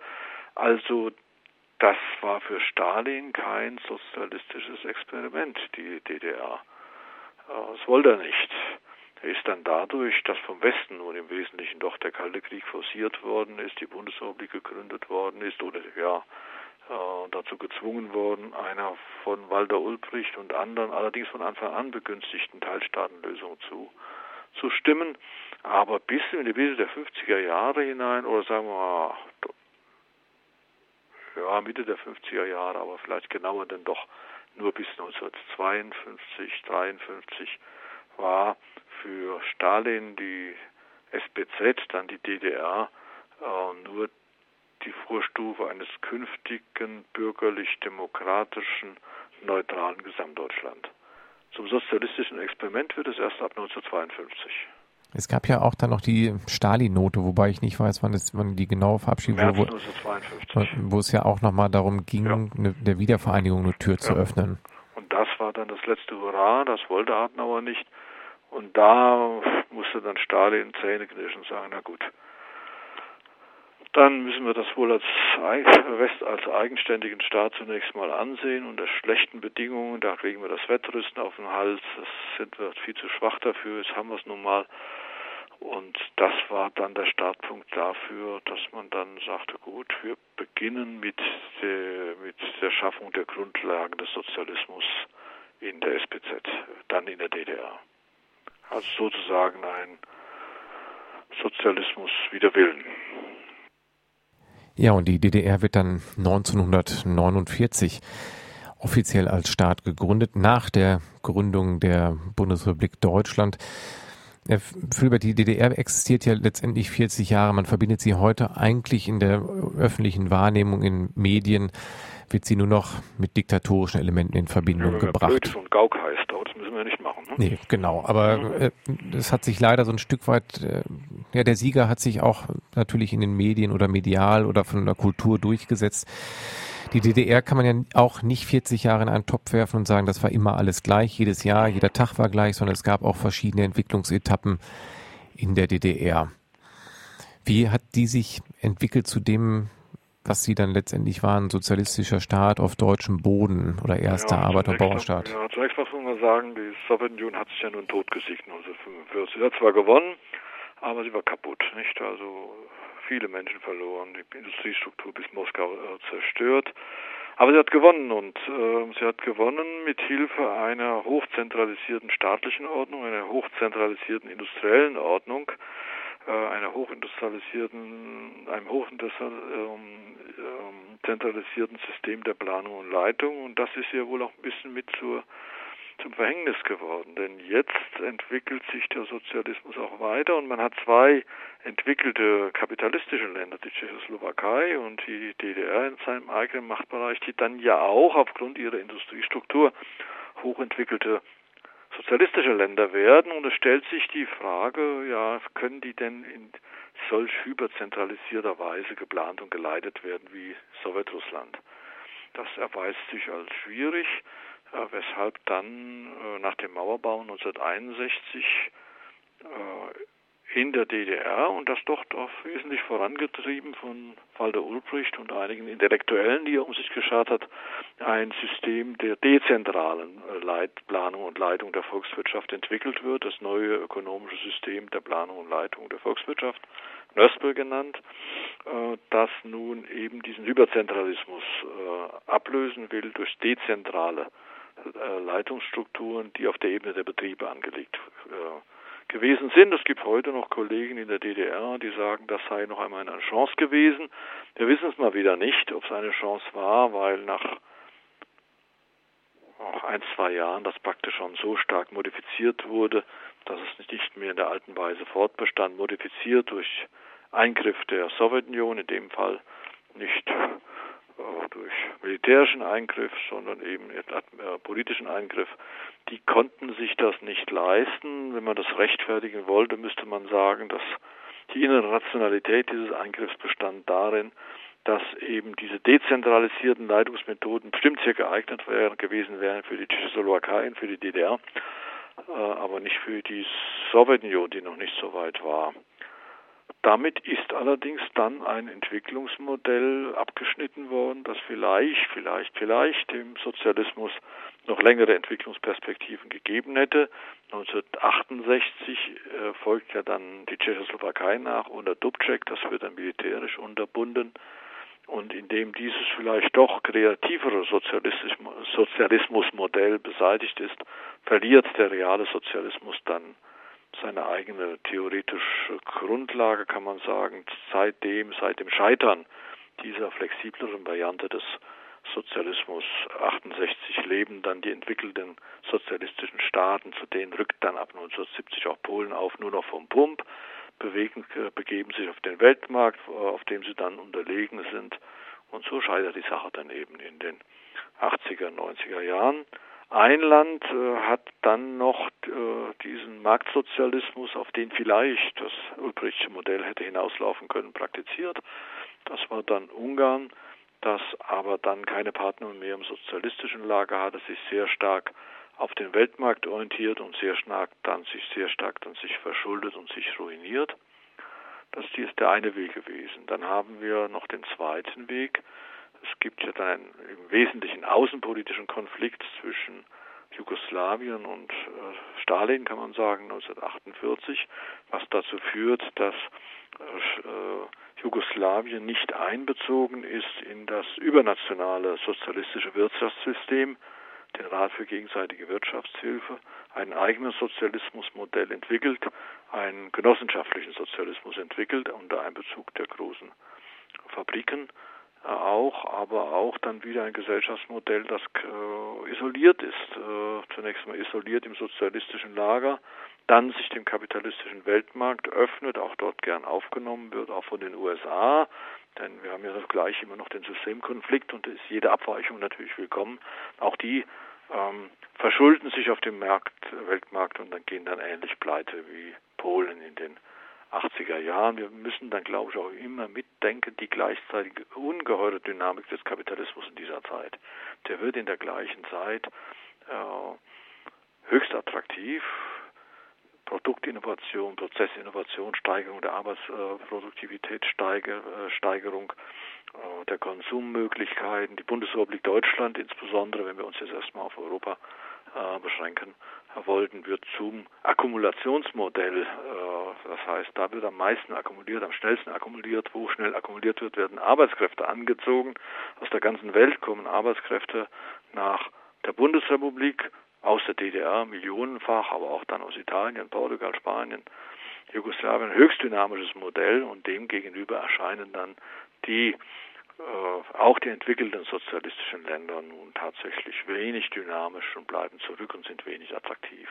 Also das war für Stalin kein sozialistisches Experiment, die DDR. Äh, das wollte er nicht. Er ist dann dadurch, dass vom Westen nun im Wesentlichen doch der Kalte Krieg forciert worden ist, die Bundesrepublik gegründet worden ist oder ja äh, dazu gezwungen worden, einer von Walter Ulbricht und anderen, allerdings von Anfang an begünstigten Teilstaatenlösung zu, zu stimmen. Aber bis in die Mitte der 50er Jahre hinein, oder sagen wir ja, Mitte der 50er Jahre, aber vielleicht genauer denn doch nur bis 1952, 53 war für Stalin die SBZ, dann die DDR, äh, nur die Vorstufe eines künftigen bürgerlich-demokratischen, neutralen Gesamtdeutschland. Zum sozialistischen Experiment wird es erst ab 1952. Es gab ja auch dann noch die Stalin-Note, wobei ich nicht weiß, wann, es, wann die genaue Verabschiedung war. Wo, wo es ja auch nochmal darum ging, ja. ne, der Wiedervereinigung eine Tür ja. zu öffnen. Und das war dann das letzte Hurra, das wollte Adenauer nicht. Und da musste dann Stalin Zähne knirschen und sagen, na gut, dann müssen wir das wohl als, als eigenständigen Staat zunächst mal ansehen. Unter schlechten Bedingungen, da kriegen wir das Wettrüsten auf den Hals, das sind wir viel zu schwach dafür, jetzt haben wir es nun mal. Und das war dann der Startpunkt dafür, dass man dann sagte, gut, wir beginnen mit der, mit der Schaffung der Grundlagen des Sozialismus in der SPZ, dann in der DDR. Also sozusagen ein Sozialismus wider Willen. Ja, und die DDR wird dann 1949 offiziell als Staat gegründet, nach der Gründung der Bundesrepublik Deutschland. Herr Filbert, die DDR existiert ja letztendlich 40 Jahre. Man verbindet sie heute eigentlich in der öffentlichen Wahrnehmung in Medien, wird sie nur noch mit diktatorischen Elementen in Verbindung ja, gebracht. Und Gauk heißt, aber das müssen wir nicht machen. Ne? Nee, genau. Aber äh, es hat sich leider so ein Stück weit, äh, ja, der Sieger hat sich auch natürlich in den Medien oder medial oder von der Kultur durchgesetzt. Die DDR kann man ja auch nicht 40 Jahre in einen Topf werfen und sagen, das war immer alles gleich, jedes Jahr, jeder Tag war gleich, sondern es gab auch verschiedene Entwicklungsetappen in der DDR. Wie hat die sich entwickelt zu dem, was sie dann letztendlich waren, sozialistischer Staat auf deutschem Boden oder erster ja, Arbeiter- und Bauernstaat? Ja, zunächst mal muss man sagen, die Sowjetunion hat sich ja nun totgesiegt 1945. Sie hat zwar gewonnen, aber sie war kaputt, nicht? Also viele Menschen verloren, die Industriestruktur bis Moskau äh, zerstört. Aber sie hat gewonnen und äh, sie hat gewonnen mit Hilfe einer hochzentralisierten staatlichen Ordnung, einer hochzentralisierten industriellen Ordnung, einer hochindustrialisierten, einem hochzentralisierten ähm, System der Planung und Leitung und das ist ja wohl auch ein bisschen mit zur zum Verhängnis geworden. Denn jetzt entwickelt sich der Sozialismus auch weiter und man hat zwei entwickelte kapitalistische Länder, die Tschechoslowakei und die DDR in seinem eigenen Machtbereich, die dann ja auch aufgrund ihrer Industriestruktur hochentwickelte sozialistische Länder werden. Und es stellt sich die Frage, ja, können die denn in solch überzentralisierter Weise geplant und geleitet werden wie Sowjetrussland? Das erweist sich als schwierig, äh, weshalb dann äh, nach dem Mauerbau 1961 in der DDR und das doch auch wesentlich vorangetrieben von Walter Ulbricht und einigen Intellektuellen, die er um sich geschart hat, ein System der dezentralen äh, Leitplanung und Leitung der Volkswirtschaft entwickelt wird, das neue ökonomische System der Planung und Leitung der Volkswirtschaft, Nöspel genannt, äh, das nun eben diesen Hyperzentralismus äh, ablösen will durch dezentrale Leitungsstrukturen, die auf der Ebene der Betriebe angelegt werden gewesen sind. Es gibt heute noch Kollegen in der DDR, die sagen, das sei noch einmal eine Chance gewesen. Wir wissen es mal wieder nicht, ob es eine Chance war, weil nach ein, zwei Jahren das praktisch schon so stark modifiziert wurde, dass es nicht mehr in der alten Weise fortbestand, modifiziert durch Eingriff der Sowjetunion, in dem Fall nicht durch militärischen Eingriff, sondern eben äh, politischen Eingriff, die konnten sich das nicht leisten. Wenn man das rechtfertigen wollte, müsste man sagen, dass die innere Rationalität dieses Eingriffs bestand darin, dass eben diese dezentralisierten Leitungsmethoden bestimmt sehr geeignet wären, gewesen wären für die Tschechoslowakei und für die DDR, äh, aber nicht für die Sowjetunion, die noch nicht so weit war. Damit ist allerdings dann ein Entwicklungsmodell abgeschnitten worden, das vielleicht, vielleicht, vielleicht dem Sozialismus noch längere Entwicklungsperspektiven gegeben hätte. 1968 äh, folgt ja dann die Tschechoslowakei nach unter Dubček, das wird dann militärisch unterbunden. Und indem dieses vielleicht doch kreativere Sozialismusmodell beseitigt ist, verliert der reale Sozialismus dann seine eigene theoretische Grundlage, kann man sagen, seitdem, seit dem Scheitern dieser flexibleren Variante des Sozialismus 68 leben dann die entwickelten sozialistischen Staaten, zu denen rückt dann ab 1970 auch Polen auf, nur noch vom Pump, bewegen, begeben sich auf den Weltmarkt, auf dem sie dann unterlegen sind. Und so scheitert die Sache dann eben in den 80er, 90er Jahren. Ein Land äh, hat dann noch äh, diesen Marktsozialismus, auf den vielleicht das Ulbrichtsche Modell hätte hinauslaufen können, praktiziert. Das war dann Ungarn, das aber dann keine Partner mehr im sozialistischen Lager hatte, sich sehr stark auf den Weltmarkt orientiert und sehr stark dann sich sehr stark dann sich verschuldet und sich ruiniert. Das ist der eine Weg gewesen. Dann haben wir noch den zweiten Weg, es gibt ja dann einen im Wesentlichen außenpolitischen Konflikt zwischen Jugoslawien und äh, Stalin, kann man sagen, 1948, was dazu führt, dass äh, Jugoslawien nicht einbezogen ist in das übernationale sozialistische Wirtschaftssystem, den Rat für gegenseitige Wirtschaftshilfe, ein eigenes Sozialismusmodell entwickelt, einen genossenschaftlichen Sozialismus entwickelt unter Einbezug der großen Fabriken auch, aber auch dann wieder ein Gesellschaftsmodell, das äh, isoliert ist. Äh, zunächst mal isoliert im sozialistischen Lager, dann sich dem kapitalistischen Weltmarkt öffnet, auch dort gern aufgenommen wird, auch von den USA. Denn wir haben ja gleich immer noch den Systemkonflikt und ist jede Abweichung natürlich willkommen. Auch die ähm, verschulden sich auf dem Markt, Weltmarkt und dann gehen dann ähnlich pleite wie Polen in den 80er Jahren. Wir müssen dann, glaube ich, auch immer mitdenken, die gleichzeitige ungeheure Dynamik des Kapitalismus in dieser Zeit. Der wird in der gleichen Zeit äh, höchst attraktiv. Produktinnovation, Prozessinnovation, Steigerung der Arbeitsproduktivität, äh, Steigerung äh, der Konsummöglichkeiten. Die Bundesrepublik Deutschland, insbesondere wenn wir uns jetzt erstmal auf Europa äh, beschränken wollten, wird zum Akkumulationsmodell äh, das heißt, da wird am meisten akkumuliert, am schnellsten akkumuliert. Wo schnell akkumuliert wird, werden Arbeitskräfte angezogen. Aus der ganzen Welt kommen Arbeitskräfte nach der Bundesrepublik, aus der DDR millionenfach, aber auch dann aus Italien, Portugal, Spanien, Jugoslawien. Höchst dynamisches Modell und dem gegenüber erscheinen dann die auch die entwickelten sozialistischen Länder nun tatsächlich wenig dynamisch und bleiben zurück und sind wenig attraktiv.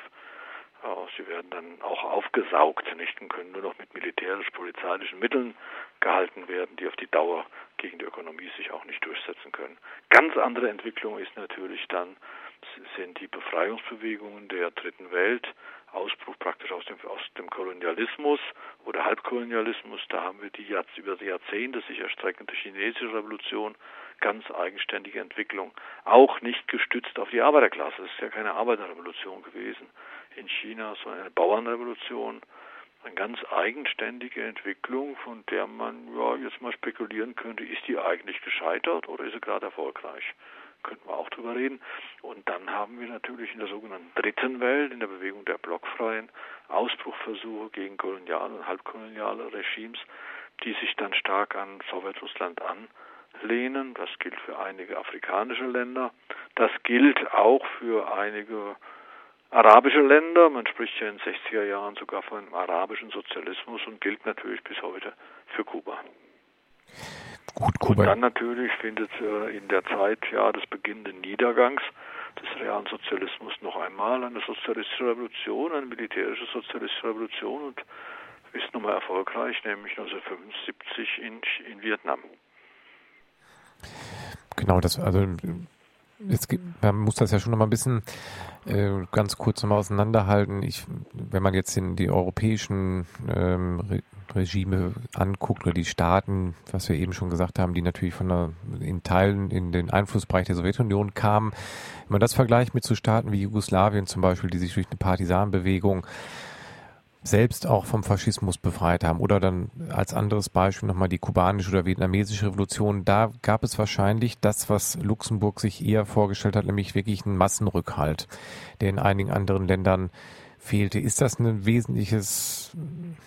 Sie werden dann auch aufgesaugt, nicht? Und können nur noch mit militärisch-polizeilichen Mitteln gehalten werden, die auf die Dauer gegen die Ökonomie sich auch nicht durchsetzen können. Ganz andere Entwicklung ist natürlich dann, sind die Befreiungsbewegungen der dritten Welt, Ausbruch praktisch aus dem, aus dem Kolonialismus oder Halbkolonialismus. Da haben wir die über die Jahrzehnte sich erstreckende chinesische Revolution, ganz eigenständige Entwicklung, auch nicht gestützt auf die Arbeiterklasse. Es ist ja keine Arbeiterrevolution gewesen in China, sondern eine Bauernrevolution, eine ganz eigenständige Entwicklung, von der man ja jetzt mal spekulieren könnte, ist die eigentlich gescheitert oder ist sie gerade erfolgreich? Könnten wir auch drüber reden. Und dann haben wir natürlich in der sogenannten dritten Welt, in der Bewegung der Blockfreien, Ausbruchversuche gegen koloniale und halbkoloniale Regimes, die sich dann stark an Sowjetrussland anlehnen. Das gilt für einige afrikanische Länder. Das gilt auch für einige arabische Länder. Man spricht ja in den 60er Jahren sogar von einem arabischen Sozialismus und gilt natürlich bis heute für Kuba. Gut, Kuba. Und dann natürlich findet äh, in der Zeit ja des beginnenden Niedergangs des realen Sozialismus noch einmal eine sozialistische Revolution, eine militärische sozialistische Revolution und ist nochmal erfolgreich, nämlich 1975 in, in Vietnam. Genau, das also Jetzt, man muss das ja schon noch mal ein bisschen äh, ganz kurz nochmal auseinanderhalten. Ich, wenn man jetzt in die europäischen ähm, Re Regime anguckt oder die Staaten, was wir eben schon gesagt haben, die natürlich von der, in Teilen in den Einflussbereich der Sowjetunion kamen, wenn man das vergleicht mit so Staaten wie Jugoslawien zum Beispiel, die sich durch eine Partisanenbewegung selbst auch vom Faschismus befreit haben. Oder dann als anderes Beispiel nochmal die kubanische oder vietnamesische Revolution. Da gab es wahrscheinlich das, was Luxemburg sich eher vorgestellt hat, nämlich wirklich einen Massenrückhalt, der in einigen anderen Ländern fehlte. Ist das ein wesentliches,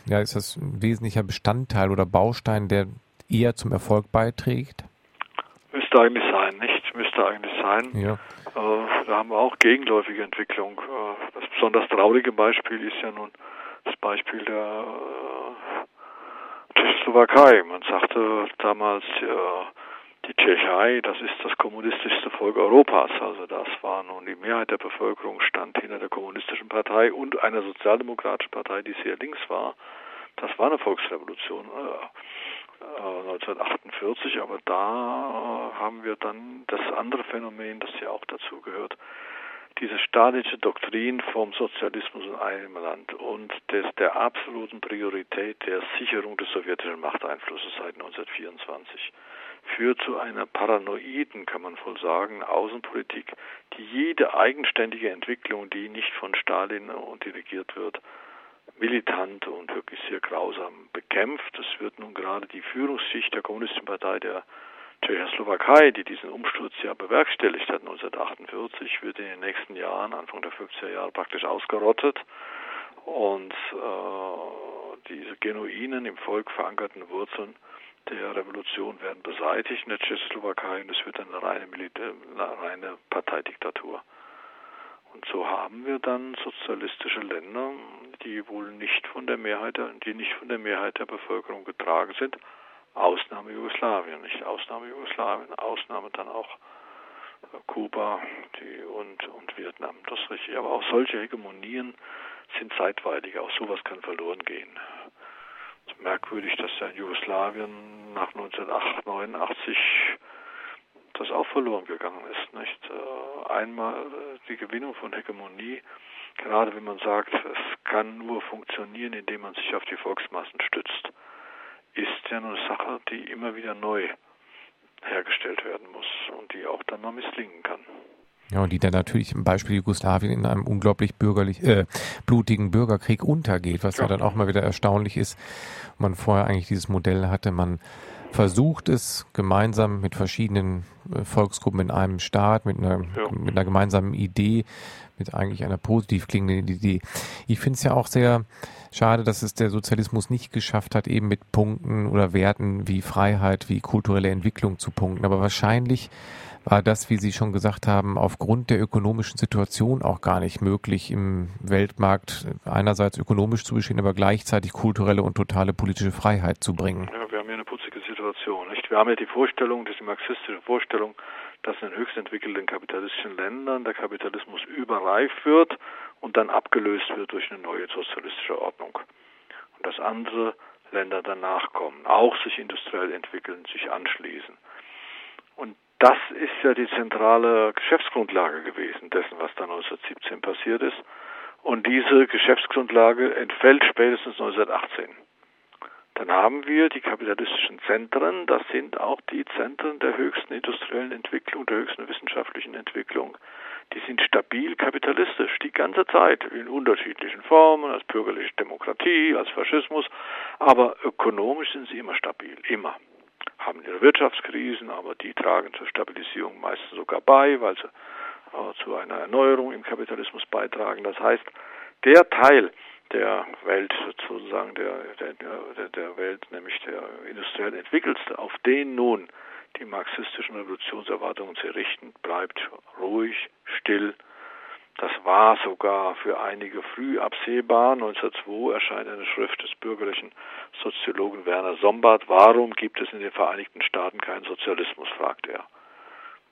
ja, ist das ein wesentlicher Bestandteil oder Baustein, der eher zum Erfolg beiträgt? Müsste eigentlich sein, nicht? Müsste eigentlich sein. Ja. Äh, da haben wir auch gegenläufige Entwicklung. Äh, das besonders traurige Beispiel ist ja nun das Beispiel der äh, Tschechoslowakei. Man sagte damals, äh, die Tschechei, das ist das kommunistischste Volk Europas. Also das war nun die Mehrheit der Bevölkerung stand hinter der kommunistischen Partei und einer sozialdemokratischen Partei, die sehr links war. Das war eine Volksrevolution äh, 1948, äh, aber da haben wir dann das andere Phänomen, das ja auch dazu gehört, diese stalinische Doktrin vom Sozialismus in einem Land und des, der absoluten Priorität der Sicherung des sowjetischen Machteinflusses seit 1924 führt zu einer paranoiden, kann man wohl sagen, Außenpolitik, die jede eigenständige Entwicklung, die nicht von Stalin dirigiert wird, militant und wirklich sehr grausam bekämpft. Es wird nun gerade die Führungsschicht der Kommunistischen Partei der Tschechoslowakei, die diesen Umsturz ja bewerkstelligt hat 1948, wird in den nächsten Jahren, Anfang der 50er Jahre, praktisch ausgerottet. Und äh, diese genuinen, im Volk verankerten Wurzeln der Revolution werden beseitigt in der Tschechoslowakei und es wird eine reine, Militär, eine reine Parteidiktatur. Und so haben wir dann sozialistische Länder, die wohl nicht von der Mehrheit, die nicht von der Mehrheit der Bevölkerung getragen sind, Ausnahme Jugoslawien, nicht Ausnahme Jugoslawien, Ausnahme dann auch äh, Kuba die und, und Vietnam. Das ist richtig. Aber auch solche Hegemonien sind zeitweilig. Auch sowas kann verloren gehen. Es ist merkwürdig, dass ja in Jugoslawien nach 1989 das auch verloren gegangen ist. Nicht? Äh, einmal äh, die Gewinnung von Hegemonie, gerade wenn man sagt, es kann nur funktionieren, indem man sich auf die Volksmassen stützt ist ja eine Sache, die immer wieder neu hergestellt werden muss und die auch dann mal misslingen kann. Ja, und die dann natürlich im Beispiel Jugoslawien in einem unglaublich bürgerlich, äh, blutigen Bürgerkrieg untergeht, was ja. ja dann auch mal wieder erstaunlich ist. Man vorher eigentlich dieses Modell hatte, man versucht es gemeinsam mit verschiedenen äh, Volksgruppen in einem Staat, mit einer, ja. mit einer gemeinsamen Idee, mit eigentlich einer positiv klingenden Idee. Ich finde es ja auch sehr schade, dass es der Sozialismus nicht geschafft hat, eben mit Punkten oder Werten wie Freiheit, wie kulturelle Entwicklung zu punkten. Aber wahrscheinlich das, wie Sie schon gesagt haben, aufgrund der ökonomischen Situation auch gar nicht möglich, im Weltmarkt einerseits ökonomisch zu bestehen, aber gleichzeitig kulturelle und totale politische Freiheit zu bringen. Ja, wir haben hier eine putzige Situation. Nicht? Wir haben ja die Vorstellung, das ist die marxistische Vorstellung, dass in höchst entwickelten kapitalistischen Ländern der Kapitalismus überreif wird und dann abgelöst wird durch eine neue sozialistische Ordnung. Und dass andere Länder danach kommen, auch sich industriell entwickeln, sich anschließen. Und das ist ja die zentrale Geschäftsgrundlage gewesen dessen, was da 1917 passiert ist. Und diese Geschäftsgrundlage entfällt spätestens 1918. Dann haben wir die kapitalistischen Zentren, das sind auch die Zentren der höchsten industriellen Entwicklung, der höchsten wissenschaftlichen Entwicklung. Die sind stabil kapitalistisch die ganze Zeit in unterschiedlichen Formen, als bürgerliche Demokratie, als Faschismus, aber ökonomisch sind sie immer stabil, immer haben ihre Wirtschaftskrisen, aber die tragen zur Stabilisierung meistens sogar bei, weil sie äh, zu einer Erneuerung im Kapitalismus beitragen. Das heißt, der Teil der Welt sozusagen, der, der, der, Welt, nämlich der industriell entwickelste, auf den nun die marxistischen Revolutionserwartungen zu richten, bleibt ruhig, still, das war sogar für einige früh absehbar. 1902 erscheint eine Schrift des bürgerlichen Soziologen Werner Sombart. Warum gibt es in den Vereinigten Staaten keinen Sozialismus, fragt er.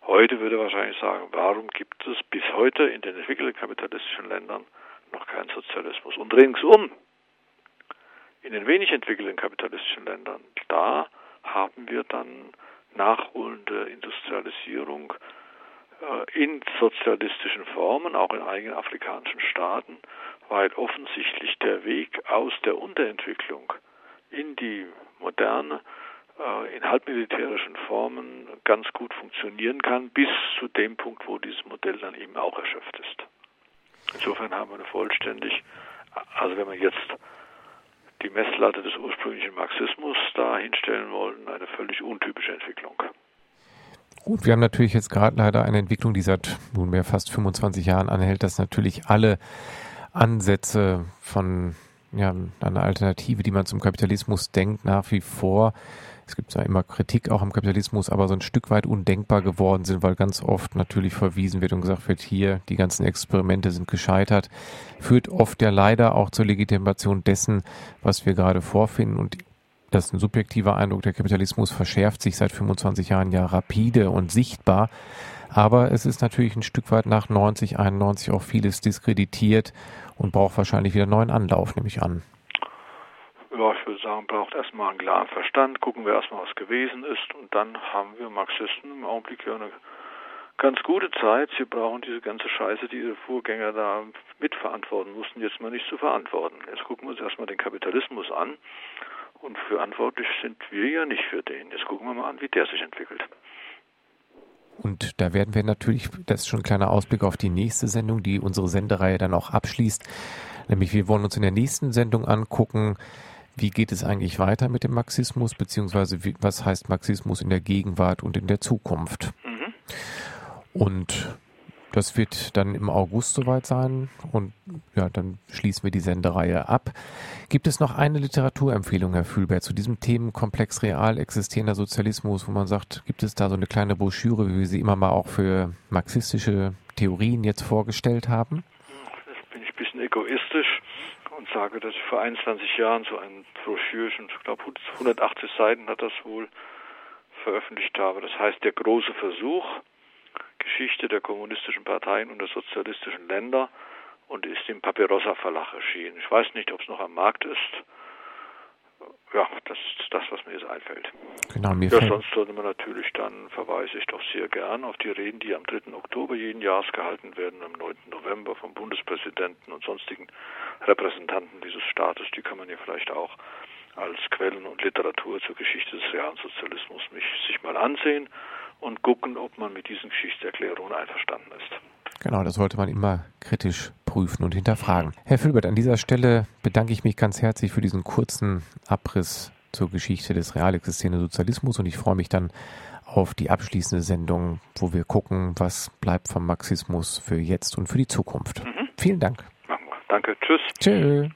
Heute würde er wahrscheinlich sagen, warum gibt es bis heute in den entwickelten kapitalistischen Ländern noch keinen Sozialismus? Und ringsum, in den wenig entwickelten kapitalistischen Ländern, da haben wir dann nachholende Industrialisierung, in sozialistischen Formen, auch in einigen afrikanischen Staaten, weil offensichtlich der Weg aus der Unterentwicklung in die moderne, äh, in halbmilitärischen Formen ganz gut funktionieren kann, bis zu dem Punkt, wo dieses Modell dann eben auch erschöpft ist. Insofern haben wir eine vollständig, also wenn wir jetzt die Messlatte des ursprünglichen Marxismus da hinstellen wollen, eine völlig untypische Entwicklung. Gut, wir haben natürlich jetzt gerade leider eine Entwicklung, die seit nunmehr fast 25 Jahren anhält, dass natürlich alle Ansätze von ja, einer Alternative, die man zum Kapitalismus denkt, nach wie vor, es gibt zwar immer Kritik auch am Kapitalismus, aber so ein Stück weit undenkbar geworden sind, weil ganz oft natürlich verwiesen wird und gesagt wird, hier, die ganzen Experimente sind gescheitert, führt oft ja leider auch zur Legitimation dessen, was wir gerade vorfinden. Und das ist ein subjektiver Eindruck. Der Kapitalismus verschärft sich seit 25 Jahren ja rapide und sichtbar. Aber es ist natürlich ein Stück weit nach 90, 91 auch vieles diskreditiert und braucht wahrscheinlich wieder einen neuen Anlauf, nehme ich an. Ja, ich würde sagen, braucht erstmal einen klaren Verstand. Gucken wir erstmal, was gewesen ist. Und dann haben wir Marxisten im Augenblick ja eine ganz gute Zeit. Sie brauchen diese ganze Scheiße, die ihre Vorgänger da mitverantworten mussten, jetzt mal nicht zu verantworten. Jetzt gucken wir uns erstmal den Kapitalismus an und verantwortlich sind wir ja nicht für den. Jetzt gucken wir mal an, wie der sich entwickelt. Und da werden wir natürlich, das ist schon ein kleiner Ausblick auf die nächste Sendung, die unsere Sendereihe dann auch abschließt. Nämlich wir wollen uns in der nächsten Sendung angucken, wie geht es eigentlich weiter mit dem Marxismus, beziehungsweise wie, was heißt Marxismus in der Gegenwart und in der Zukunft. Mhm. Und das wird dann im August soweit sein und ja, dann schließen wir die Sendereihe ab. Gibt es noch eine Literaturempfehlung, Herr Fühlberg, zu diesem Themenkomplex real existierender Sozialismus, wo man sagt, gibt es da so eine kleine Broschüre, wie wir sie immer mal auch für marxistische Theorien jetzt vorgestellt haben? Jetzt bin ich ein bisschen egoistisch und sage, dass ich vor 21 Jahren so ein Broschürchen, ich glaube 180 Seiten hat das wohl veröffentlicht habe. Das heißt Der große Versuch Geschichte der kommunistischen Parteien und der sozialistischen Länder und ist im Papyrossa Verlag erschienen. Ich weiß nicht, ob es noch am Markt ist. Ja, das ist das, was mir jetzt einfällt. Genau, mir ja, sonst sollte man natürlich dann, verweise ich doch sehr gern auf die Reden, die am 3. Oktober jeden Jahres gehalten werden, am 9. November vom Bundespräsidenten und sonstigen Repräsentanten dieses Staates. Die kann man ja vielleicht auch als Quellen und Literatur zur Geschichte des realen Sozialismus mich, sich mal ansehen und gucken, ob man mit diesen Geschichtserklärungen einverstanden ist. Genau, das sollte man immer kritisch prüfen und hinterfragen. Herr Filbert, an dieser Stelle bedanke ich mich ganz herzlich für diesen kurzen Abriss zur Geschichte des real existierenden Sozialismus und ich freue mich dann auf die abschließende Sendung, wo wir gucken, was bleibt vom Marxismus für jetzt und für die Zukunft. Mhm. Vielen Dank. Danke. Tschüss. Tschüss.